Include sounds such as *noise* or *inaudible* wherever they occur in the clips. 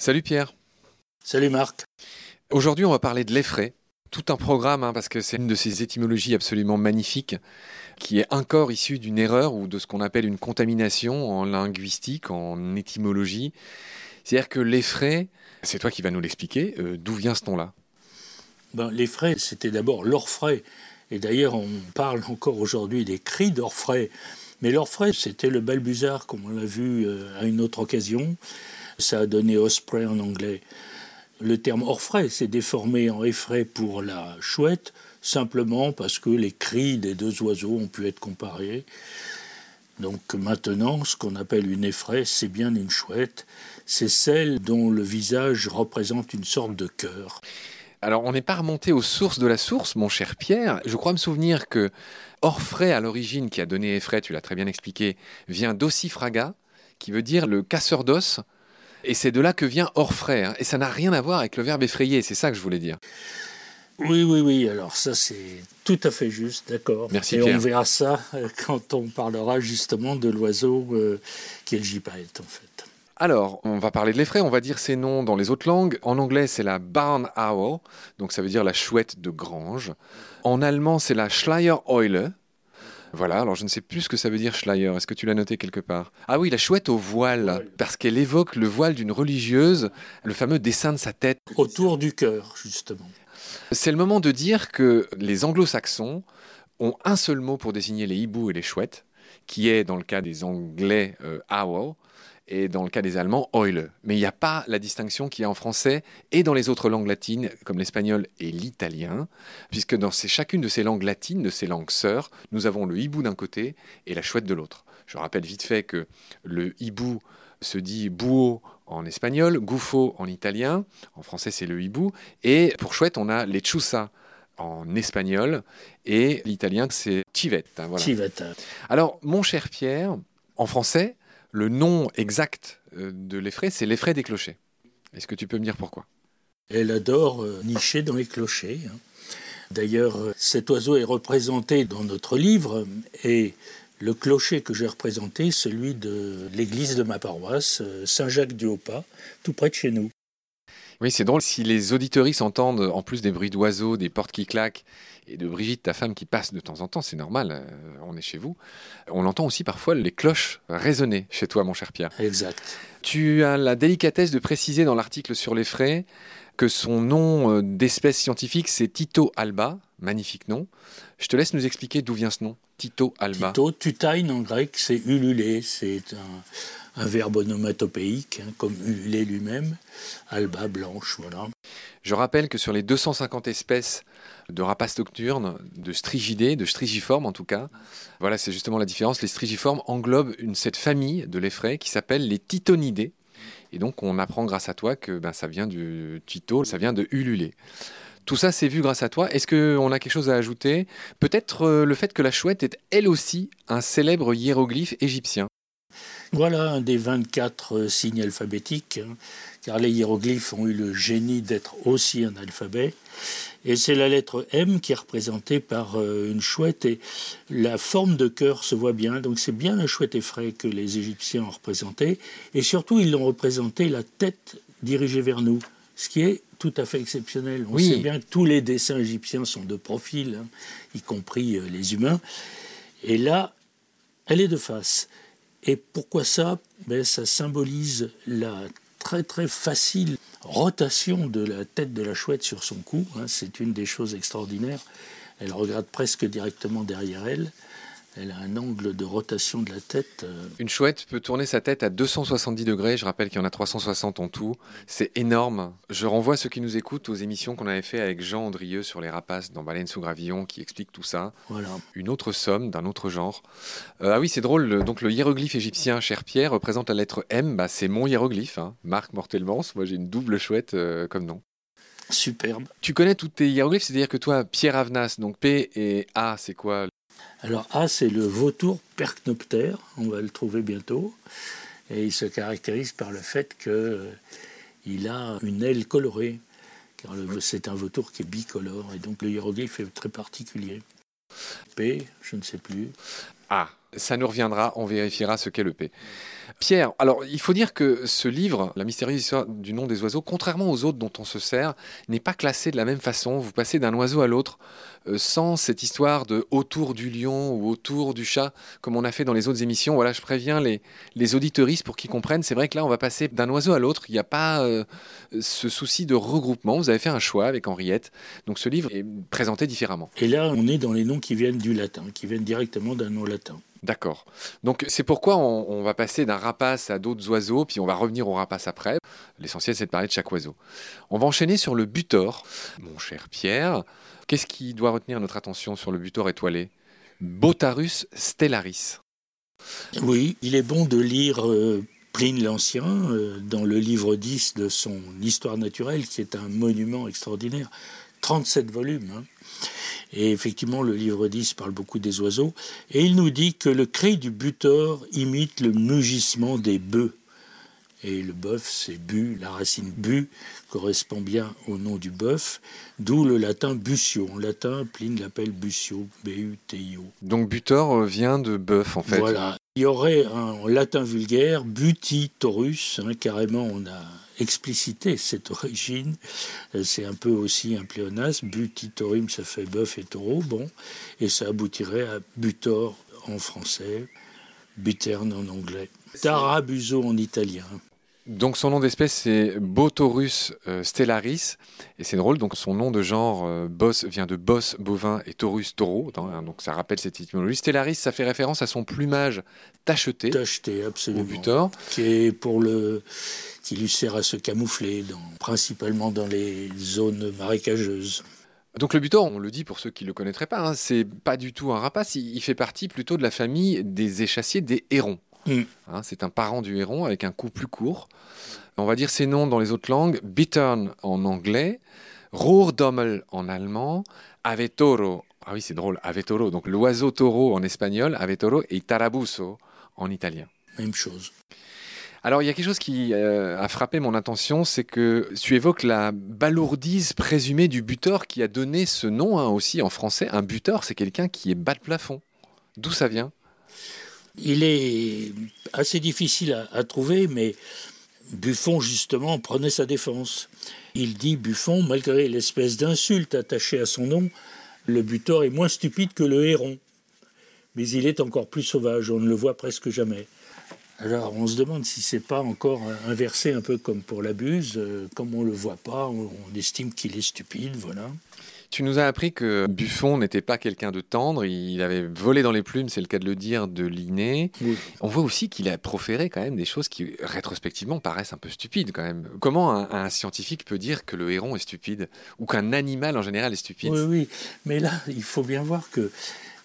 Salut Pierre. Salut Marc. Aujourd'hui, on va parler de l'effraie. Tout un programme, hein, parce que c'est une de ces étymologies absolument magnifiques, qui est un corps issu d'une erreur ou de ce qu'on appelle une contamination en linguistique, en étymologie. C'est-à-dire que l'effraie, c'est toi qui vas nous l'expliquer, euh, d'où vient ce nom-là? Ben, L'effraie, c'était d'abord l'orfraie. Et d'ailleurs, on parle encore aujourd'hui des cris d'orfraie. Mais l'orfraie, c'était le balbuzard, comme on l'a vu euh, à une autre occasion. Ça a donné osprey en anglais. Le terme orfraie s'est déformé en effraie pour la chouette, simplement parce que les cris des deux oiseaux ont pu être comparés. Donc maintenant, ce qu'on appelle une effraie, c'est bien une chouette. C'est celle dont le visage représente une sorte de cœur. Alors, on n'est pas remonté aux sources de la source, mon cher Pierre. Je crois me souvenir que Orfraie, à l'origine, qui a donné effraie, tu l'as très bien expliqué, vient d'ossifraga, qui veut dire le casseur d'os. Et c'est de là que vient Orfraie. Hein. Et ça n'a rien à voir avec le verbe effrayer, c'est ça que je voulais dire. Oui, oui, oui. Alors ça, c'est tout à fait juste, d'accord. Merci Et Pierre. on verra ça euh, quand on parlera justement de l'oiseau euh, qui est le gypaète, en fait. Alors, on va parler de l'effraie, on va dire ces noms dans les autres langues. En anglais, c'est la barn owl, donc ça veut dire la chouette de grange. En allemand, c'est la Schleiereule. Voilà, alors je ne sais plus ce que ça veut dire Schleier. Est-ce que tu l'as noté quelque part? Ah oui, la chouette au voile, parce qu'elle évoque le voile d'une religieuse, le fameux dessin de sa tête. Autour du cœur, justement. C'est le moment de dire que les anglo-saxons ont un seul mot pour désigner les hiboux et les chouettes, qui est dans le cas des anglais euh, owl et dans le cas des allemands Eule. Mais il n'y a pas la distinction qu'il y a en français et dans les autres langues latines comme l'espagnol et l'italien, puisque dans ces, chacune de ces langues latines, de ces langues sœurs, nous avons le hibou d'un côté et la chouette de l'autre. Je rappelle vite fait que le hibou se dit bouo en espagnol, gouffo en italien, en français c'est le hibou, et pour chouette on a les chusa en espagnol, et l'italien c'est. Voilà. Civetta. Alors, mon cher Pierre, en français, le nom exact euh, de l'effraie, c'est l'effraie des clochers. Est-ce que tu peux me dire pourquoi? Elle adore euh, nicher dans les clochers. hein. D'ailleurs, euh, cet oiseau est représenté dans notre livre et le clocher que j'ai représenté, celui de l'église de ma paroisse, Saint-Jacques-du-Haut-Pas, tout près de chez nous. Oui, c'est drôle. Si les auditeuristes entendent, en plus des bruits d'oiseaux, des portes qui claquent, et de Brigitte, ta femme, qui passe de temps en temps, c'est normal, euh, on est chez vous. On entend aussi parfois les cloches résonner chez toi, mon cher Pierre. Exact. Tu as la délicatesse de préciser dans l'article sur les frais que son nom euh, d'espèce scientifique, c'est Tito alba. Magnifique nom. Je te laisse nous expliquer d'où vient ce nom, Tito alba. Tito, tutain en grec, c'est ululer, c'est un, un verbe onomatopéique, hein, comme ululer lui-même. Alba, blanche, voilà. Je rappelle que sur les 250 espèces de rapaces nocturnes, de strigidés, de strigiformes en tout cas, voilà, c'est justement la différence. Les strigiformes englobent une, cette famille de l'effraie qui s'appelle les titonidés. Et donc, on apprend grâce à toi que ben, ça vient du Tito, ça vient de ululer. Tout ça, c'est vu grâce à toi. Est-ce qu'on a quelque chose à ajouter? Peut-être euh, le fait que la chouette est elle aussi un célèbre hiéroglyphe égyptien. Voilà un des 24 euh, signes alphabétiques, hein, car les hiéroglyphes ont eu le génie d'être aussi un alphabet. Et c'est la lettre M qui est représentée par euh, une chouette, et la forme de cœur se voit bien. Donc c'est bien la chouette effraie que les Égyptiens ont représentée. Et surtout, ils l'ont représentée la tête dirigée vers nous, ce qui est tout à fait exceptionnel. On Oui. sait bien que tous les dessins égyptiens sont de profil, hein, y compris euh, les humains. Et là, elle est de face. Et pourquoi ça? Ben, Ça symbolise la très très facile rotation de la tête de la chouette sur son cou. hein. C'est une des choses extraordinaires. Elle regarde presque directement derrière elle. Elle a un angle de rotation de la tête. euh, Une chouette peut tourner sa tête à 270 degrés. Je rappelle qu'il y en a 360 en tout. C'est énorme. Je renvoie ceux qui nous écoutent aux émissions qu'on avait fait avec Jean Andrieux sur les rapaces dans Baleine sous gravillon qui explique tout ça. voilà. Une autre somme d'un autre genre. Euh, ah oui, c'est drôle. le- donc le hiéroglyphe égyptien, cher Pierre, représente la lettre M. Bah, c'est mon hiéroglyphe. Hein. Marc Mortelmans. Moi, j'ai une double chouette euh, comme nom. Superbe. Tu connais tous tes hiéroglyphes, c'est-à-dire que toi, Pierre Avenas, donc P et A, c'est quoi Alors A, c'est le vautour percnoptère, on va le trouver bientôt, et il se caractérise par le fait qu'il a une aile colorée, car c'est un vautour qui est bicolore, et donc le hiéroglyphe est très particulier. P, je ne sais plus. A. Ça nous reviendra, on vérifiera ce qu'est le P. Pierre, alors il faut dire que ce livre, La mystérieuse histoire du nom des oiseaux, contrairement aux autres dont on se sert, n'est pas classé de la même façon. Vous passez d'un oiseau à l'autre euh, sans cette histoire de autour du lion ou autour du chat, comme on a fait dans les autres émissions. Voilà, je préviens les, les pour qu'ils comprennent. C'est vrai que là, on va passer d'un oiseau à l'autre. Il n'y a pas euh, ce souci de regroupement. Vous avez fait un choix avec Henriette. Donc ce livre est présenté différemment. Et là, on est dans les noms qui viennent du latin, qui viennent directement d'un nom latin. D'accord. Donc c'est pourquoi on, va passer d'un rapace à d'autres oiseaux, puis on va revenir au rapace après. L'essentiel, c'est de parler de chaque oiseau. On va enchaîner sur le butor. Mon cher Pierre, qu'est-ce qui doit retenir notre attention sur le butor étoilé? Botarus stellaris. Oui, il est bon de lire euh, Pline l'Ancien euh, dans le livre 10 de son Histoire naturelle, qui est un monument extraordinaire. 37 volumes. Hein. Et effectivement, le livre 10 parle beaucoup des oiseaux. Et il nous dit que le cri du butor imite le mugissement des bœufs. Et le bœuf, c'est bu, la racine bu correspond bien au nom du bœuf, d'où le latin busio. En latin, Pline l'appelle busio, B-U-T-I-O. Donc butor vient de bœuf en fait. Voilà. Il y aurait un, en latin vulgaire butitorus, hein, carrément on a expliciter cette *laughs* origine. Euh, c'est un peu aussi un pléonasme. Butitorum, ça fait bœuf et taureau, bon, et ça aboutirait à butor en français, buterne en anglais, tarabuso en italien. Donc son nom d'espèce c'est Botorus euh, stellaris et c'est drôle donc son nom de genre euh, boss vient de boss bovin et taurus taureau hein, donc ça rappelle cette étymologie. Stellaris ça fait référence à son plumage tacheté. Tacheté absolument. Au butor. Qui est pour le qui lui sert à se camoufler, principalement dans les zones marécageuses. Donc le butor, on le dit pour ceux qui ne le connaîtraient pas, hein, c'est pas du tout un rapace, il, fait partie plutôt de la famille des échassiers des hérons. Mm. Hein, c'est un parent du héron avec un cou plus court. On va dire ses noms dans les autres langues, Bittern en anglais, Rohrdommel en allemand, Avetoro, ah oui c'est drôle, Avetoro, donc l'oiseau taureau en espagnol, Avetoro, et Tarabuso en italien. Même chose. Alors, il y a quelque chose qui euh, a frappé mon attention, c'est que tu évoques la balourdise présumée du buteur qui a donné ce nom hein, aussi en français. Un buteur, c'est quelqu'un qui est bas de plafond. D'où ça vient? Il est assez difficile à, trouver, mais Buffon, justement, prenait sa défense. Il dit, Buffon, malgré l'espèce d'insulte attachée à son nom, le buteur est moins stupide que le héron. Mais il est encore plus sauvage, on ne le voit presque jamais. Alors on se demande si c'est pas encore inversé un peu comme pour la buse, euh, comme on le voit pas, on, estime qu'il est stupide, voilà. Tu nous as appris que Buffon n'était pas quelqu'un de tendre, il avait volé dans les plumes, c'est le cas de le dire, de Linné. On voit aussi qu'il a proféré quand même des choses qui, rétrospectivement, paraissent un peu stupides quand même. Comment un, un scientifique peut dire que le héron est stupide ou qu'un animal en général est stupide? Oui, oui, mais là, il faut bien voir que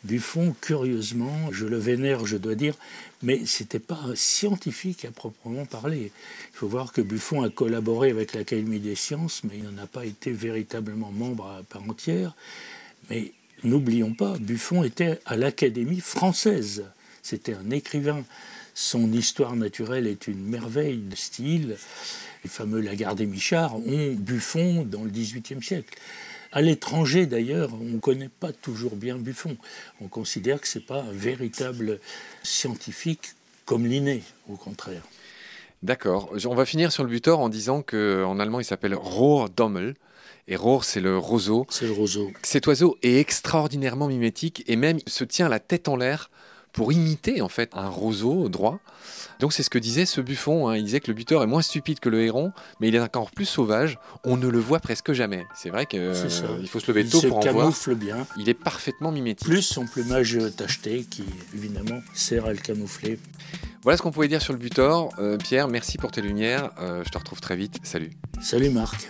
Buffon, curieusement, je le vénère, je dois dire, mais c'était pas scientifique à proprement parler. Il faut voir que Buffon a collaboré avec l'Académie des sciences, mais il n'en a pas été véritablement membre à part entière. Mais n'oublions pas, Buffon était à l'Académie française. C'était un écrivain. Son histoire naturelle est une merveille de style. Les fameux Lagarde et Michard ont Buffon dans le XVIIIe siècle. À l'étranger, d'ailleurs, on ne connaît pas toujours bien Buffon. On considère que ce n'est pas un véritable scientifique comme Linné, au contraire. D'accord. On va finir sur le butor en disant qu'en allemand, il s'appelle Rohrdommel. Et Rohr, c'est le roseau. C'est le roseau. Cet oiseau est extraordinairement mimétique et même se tient la tête en l'air pour imiter en fait un roseau droit. Donc c'est ce que disait ce Buffon. Hein. Il disait que le buteur est moins stupide que le héron, mais il est encore plus sauvage. On ne le voit presque jamais. C'est vrai qu'il faut se lever tôt pour en voir. Il camoufle bien. Il est parfaitement mimétique. Plus son plumage tacheté qui évidemment sert à le camoufler. Voilà ce qu'on pouvait dire sur le butor. Euh, Pierre, merci pour tes lumières. Euh, je te retrouve très vite. Salut. Salut Marc.